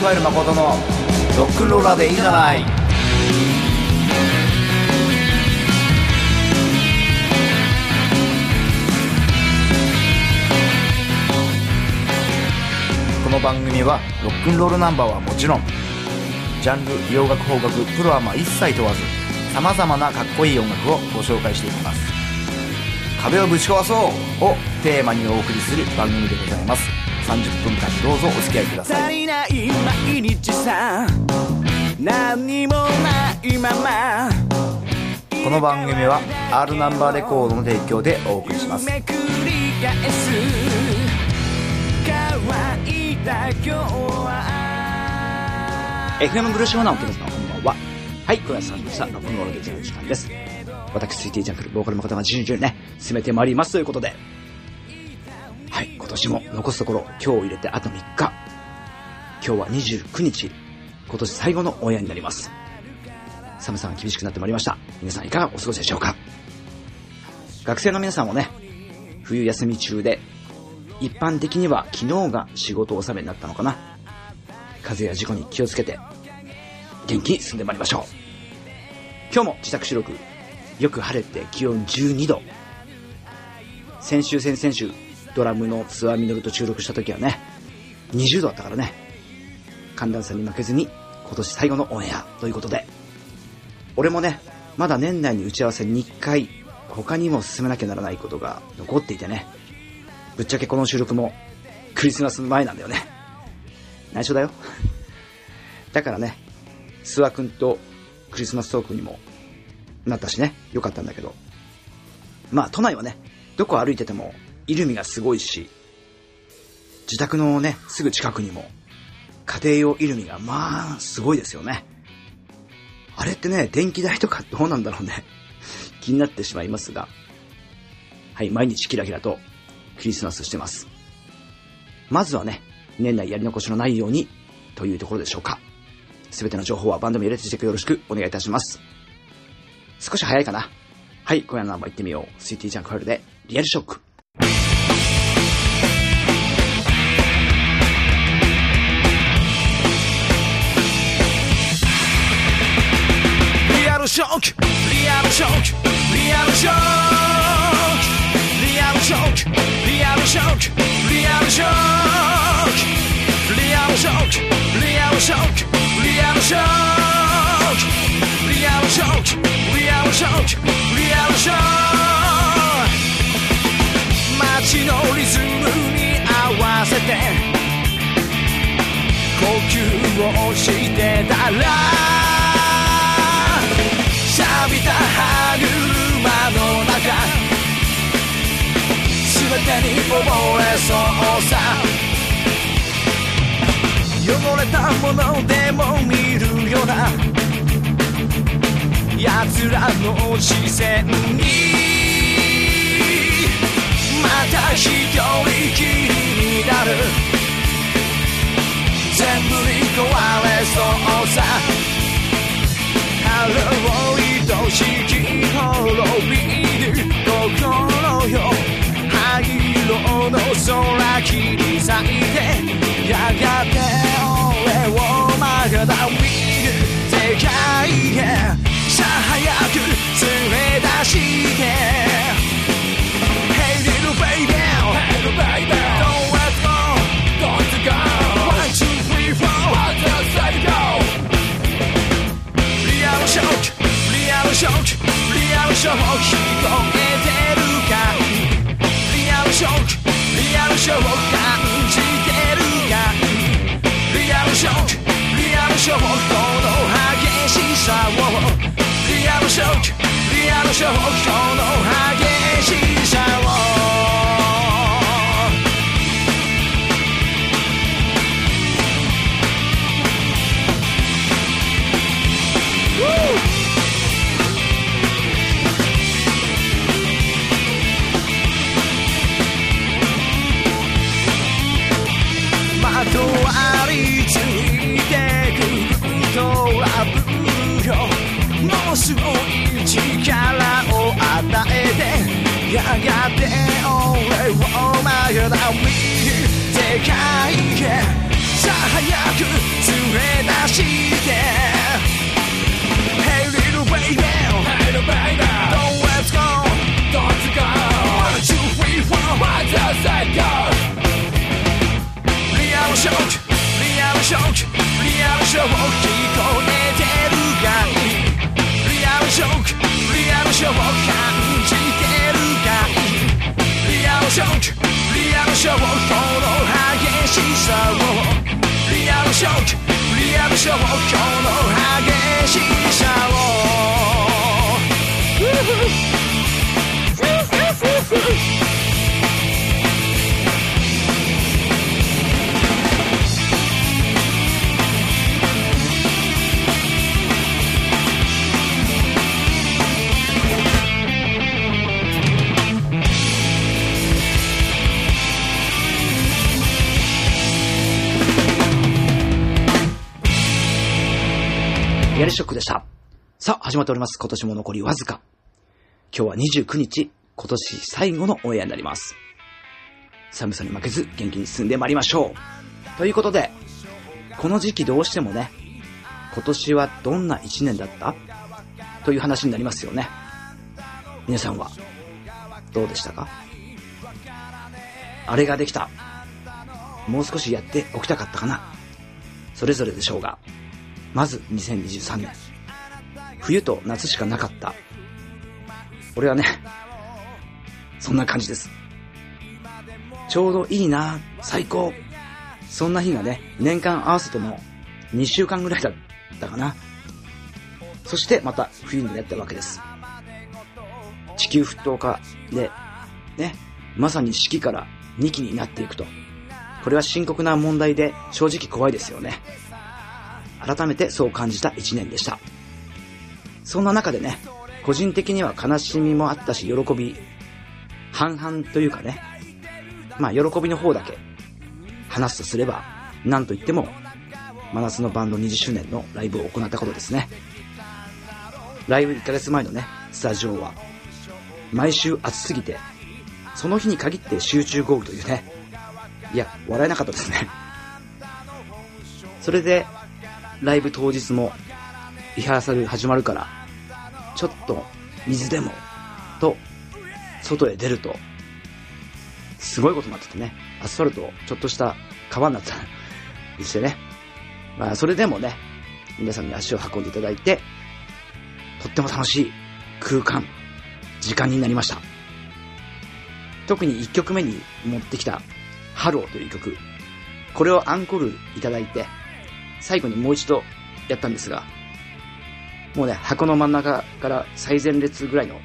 加える誠のロックンローラーでいいじゃない。この番組はロックンロールナンバーはもちろんジャンル洋楽邦楽プロアマ一切問わずさまざまなかっこいい音楽をご紹介していきます。壁をぶち壊そうをテーマにお送りする番組でございます。30分間どうぞお付き合いください足りない毎日さ何にもないままこの番組は R ナンバーレコードの提供でお送りしますめくり返す乾いた今日は FM ブルーショーナーを皆様こんばんは。はい、小林さんでした。ロックンロールできる時間です。私、スイティジャンクル、ボーカルの方が順々ね、進めてまいりますということで。今年も残すところ、今日を入れてあと3日。今日は29日、今年最後のオンエアになります。寒さが厳しくなってまいりました。皆さんいかがお過ごしでしょうか学生の皆さんもね、冬休み中で、一般的には昨日が仕事納めになったのかな。風や事故に気をつけて、元気に進んでまいりましょう。今日も自宅収録、よく晴れて気温12度。先週、先々週、ドラムのツアーミノルと収録した時はね、20度だったからね、寒暖差に負けずに今年最後のオンエアということで、俺もね、まだ年内に打ち合わせ2回、他にも進めなきゃならないことが残っていてね、ぶっちゃけこの収録もクリスマス前なんだよね。内緒だよ。だからね、諏訪くんとクリスマストークにもなったしね、よかったんだけど。まあ、都内はね、どこ歩いてても、イルミがすごいし、自宅のね、すぐ近くにも、家庭用イルミがまあ、すごいですよね。あれってね、電気代とかどうなんだろうね。気になってしまいますが。はい、毎日キラキラとクリスマスしてます。まずはね、年内やり残しのないようにというところでしょうか。すべての情報はバンド名入れてチェックよろしくお願いいたします。少し早いかな。はい、今夜のナンバー行ってみよう。スイティジャンクファイルでリアルショック。ルショックリアルショックリアルショックリアルショックリアルショックリアルショックリアルショックリアルショックリアルショックリアルショックリアルショックリアルショック街のリズムに合わせて呼吸をしてたらびた歯車の中全てに溺れそうさ。汚れたものでも見るような奴らの視線に。また一人きりになる。全部に壊れそうさ。春を愛しき滅びる心よ灰色の空切り裂いてやがて俺をまだ見る世界へさあ早く連れ出して Hey little baby ク聞こえてるかリアルショックリアルショック感じてるかリアルショックリアルショックこの激しさをリアルショックリアルショックこの激してやがて俺をまだ見る世界へさあ早く連れ出して Hey little baby Hey little baby Don't let's go Don't go One two three four What does that go リアルショックリアルショックリアルショック聞こえてるかいリアルショックリアルショック感じてるリアルショックリアルショックこの激しさをリアルショックリアルショックこの激しさをさあ、始まっております。今年も残りわずか。今日は29日、今年最後のオンエアになります。寒さに負けず元気に進んでまいりましょう。ということで、この時期どうしてもね、今年はどんな一年だった？という話になりますよね。皆さんは、どうでしたか？あれができた。もう少しやっておきたかったかな？それぞれでしょうが、まず2023年。冬と夏しかなかった。俺はね、そんな感じです。ちょうどいいな、最高。そんな日がね、年間合わせても2週間ぐらいだったかな。そしてまた冬になったわけです。地球沸騰化で、ね、まさに四季から2期になっていくと。これは深刻な問題で正直怖いですよね。改めてそう感じた一年でした。そんな中でね、個人的には悲しみもあったし、喜び、半々というかね、まあ喜びの方だけ話すとすれば、なんといっても、真夏のバンド20周年のライブを行ったことですね。ライブ1ヶ月前のね、スタジオは、毎週暑すぎて、その日に限って集中豪雨というね、いや、笑えなかったですね。それで、ライブ当日も、リハーサル始まるから、ちょっと水でも、と、外へ出ると、すごいことになっててね、アスファルト、ちょっとした川になったりしてね。まあ、それでもね、皆さんに足を運んでいただいて、とっても楽しい空間、時間になりました。特に1曲目に持ってきた、ハローという曲。これをアンコールいただいて、最後にもう一度やったんですが、もうね、箱の真ん中から最前列ぐらいの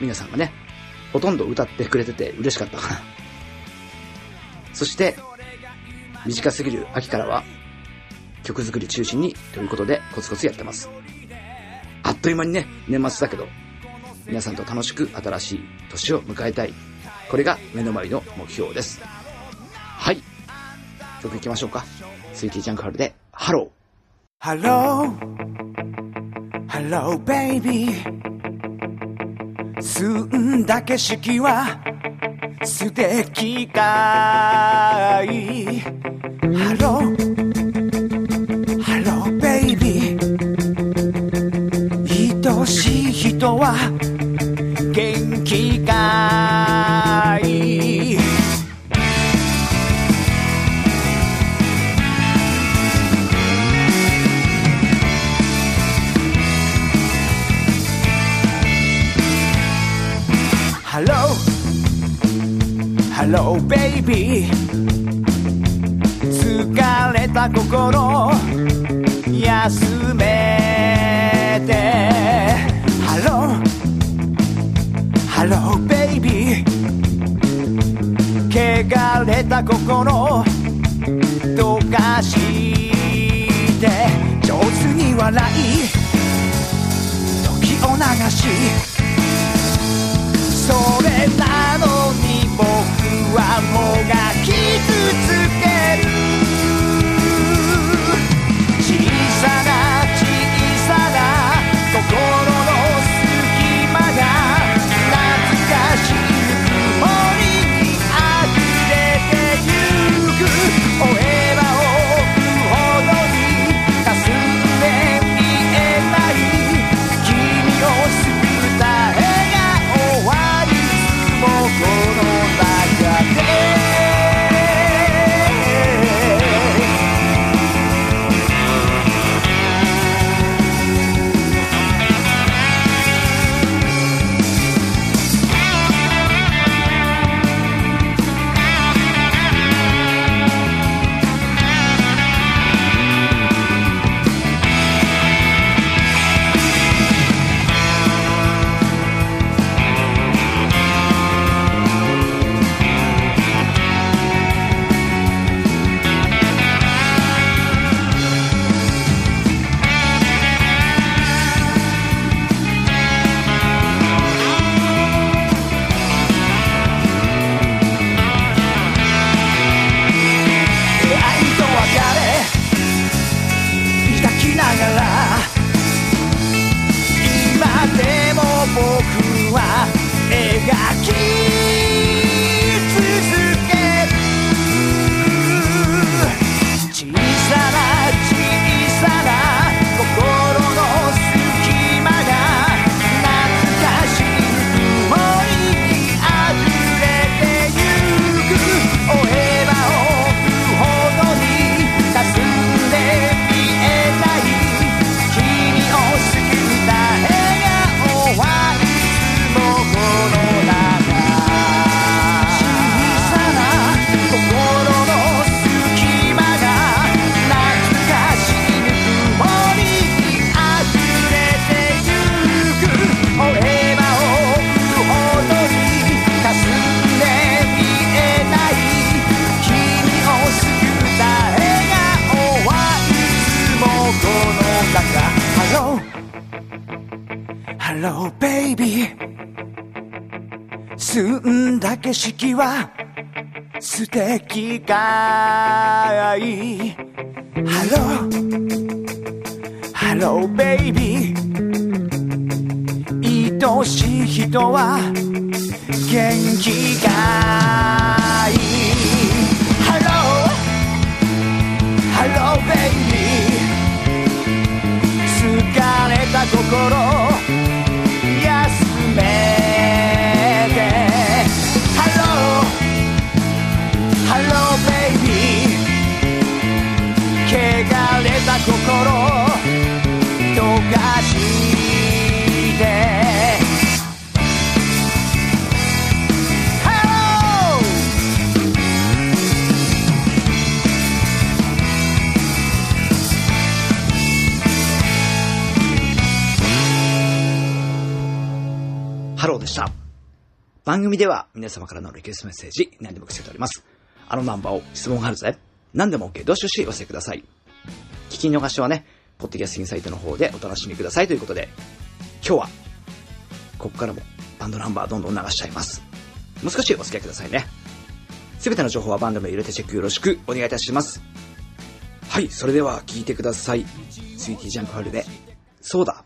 皆さんがね、ほとんど歌ってくれてて嬉しかったかな。そして、短すぎる秋からは、曲作り中心にということでコツコツやってます。あっという間にね、年末だけど、皆さんと楽しく新しい年を迎えたい。これが目の前の目標です。はい。曲行きましょうか。スイティージャンクハルで、 Hello。Hello, hello baby 澄んだ景色は素敵かい Hello, hello baby 愛しい人は元気かい Hello baby 疲れた心休めて。Hello? Hello baby. 汚れた心溶かして。上手に笑い時を流し。それなのに。澄んだ景色は素敵かい。 Hello hello baby 愛しい人は元気かい。 Hello hello baby 疲れた心。番組では皆様からのリクエストメッセージ何でも受け付けております。あのナンバーを質問があるぜ。何でも OK。どしどしお寄せください。聞き逃しはね、ポッドキャスティングサイトの方でお楽しみくださいということで、今日は、ここからもバンドナンバーどんどん流しちゃいます。もう少しお付き合いくださいね。すべての情報はバンド名入れてチェックよろしくお願いいたします。はい、それでは聞いてください。スイーティージャンプハルで、そうだ。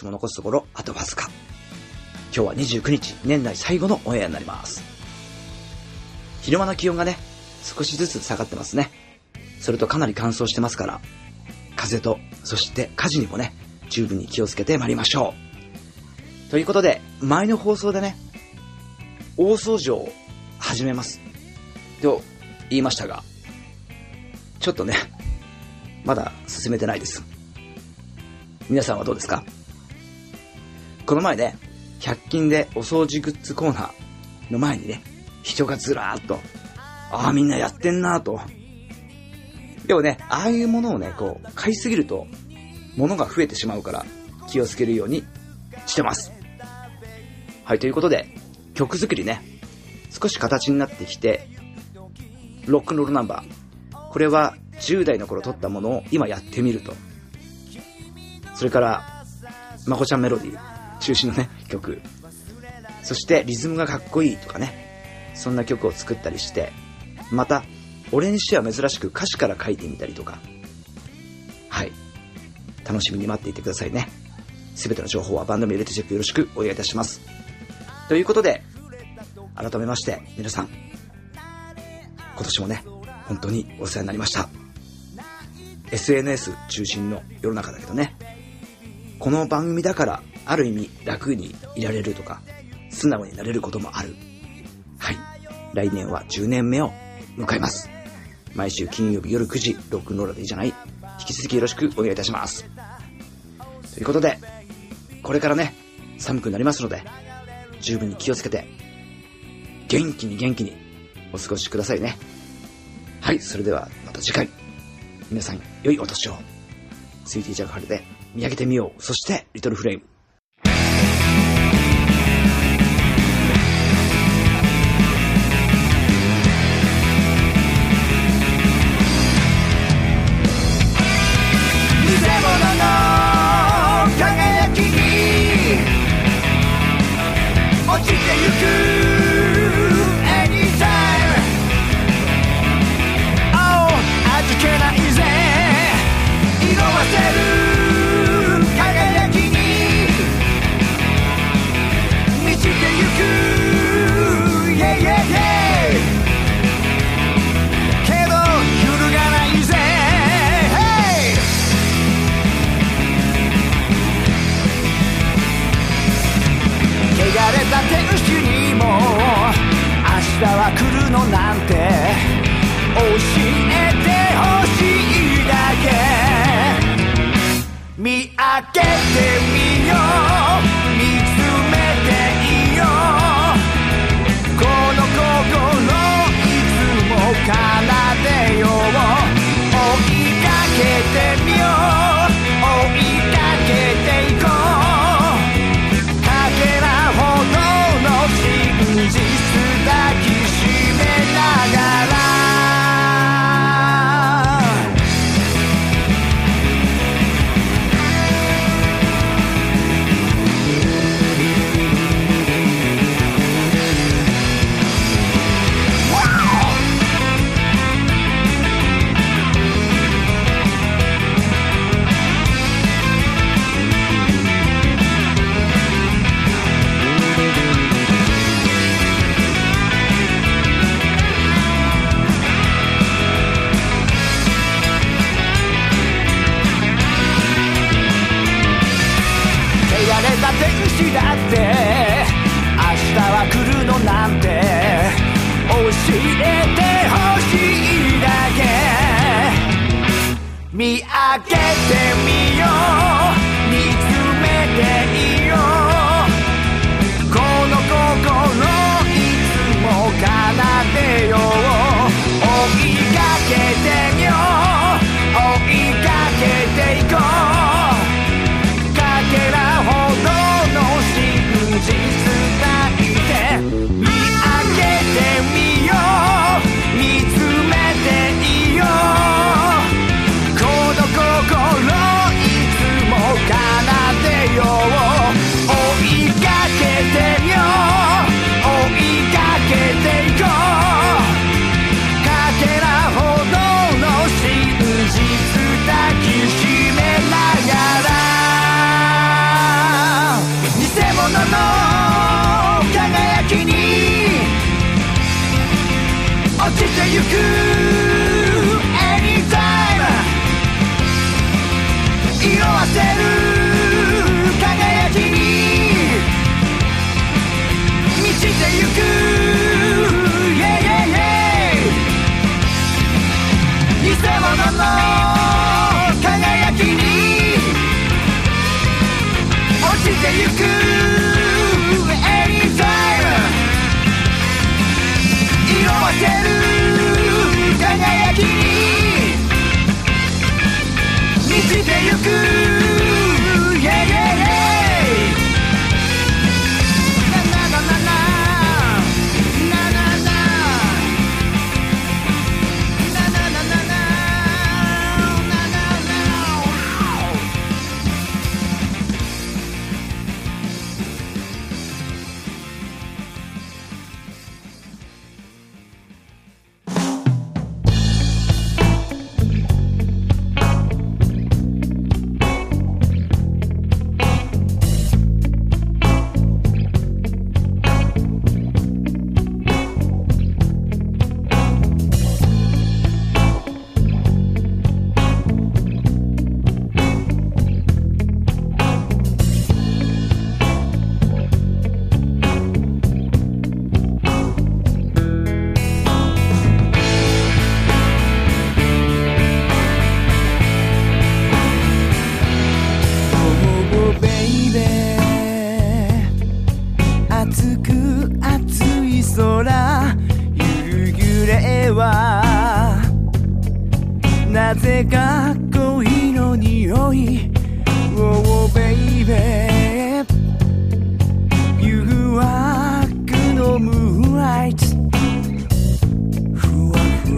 年も残すところ、あとわずか。今日は29日、年内最後のオンエアになります。昼間の気温がね、少しずつ下がってますね。それとかなり乾燥してますから、風と、そして火事にもね、十分に気をつけて参りましょう。ということで、前の放送でね、大掃除を始めます。と言いましたが、ちょっとね、まだ進めてないです。皆さんはどうですか？この前ね、100均でお掃除グッズコーナーの前にね、人がずらーっと、ああ、みんなやってんなーと。でもね、ああいうものをね、こう、買いすぎると、物が増えてしまうから、気をつけるようにしてます。はい、ということで、曲作りね、少し形になってきて、ロックンロールナンバー。これは10代の頃撮ったものを今やってみると。それから、まこちゃんメロディー中心のね、曲。そしてリズムがかっこいいとかね。そんな曲を作ったりして、また、俺にしては珍しく歌詞から書いてみたりとか。はい。楽しみに待っていてくださいね。すべての情報はバンド名入れてチェックよろしくお願いいたします。ということで、改めまして、皆さん、今年もね、本当にお世話になりました。SNS 中心の世の中だけどね、この番組だから、ある意味楽にいられるとか、素直になれることもある。はい。来年は10年目を迎えます。毎週金曜日夜9時、ロックンローラーでいいじゃない引き続きよろしくお願いいたします。ということで、これからね、寒くなりますので、十分に気をつけて、元気に元気にお過ごしくださいね。はい、それではまた次回。皆さん、良いお年を。スイーティージャグハルで見上げてみよう。そして、リトルフレーム。落ちてゆく。のなんて教えてほしいだけ。見上げてみ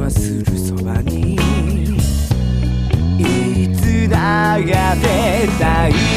はするそばに。いつ流れたい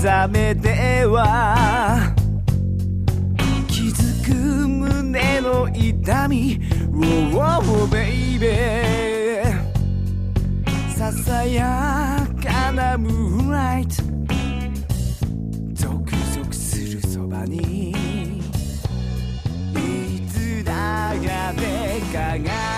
覚めては。気づく胸の痛み Oh baby ささやかなムーンライト。ゾクゾクするそばに。いつだがでかが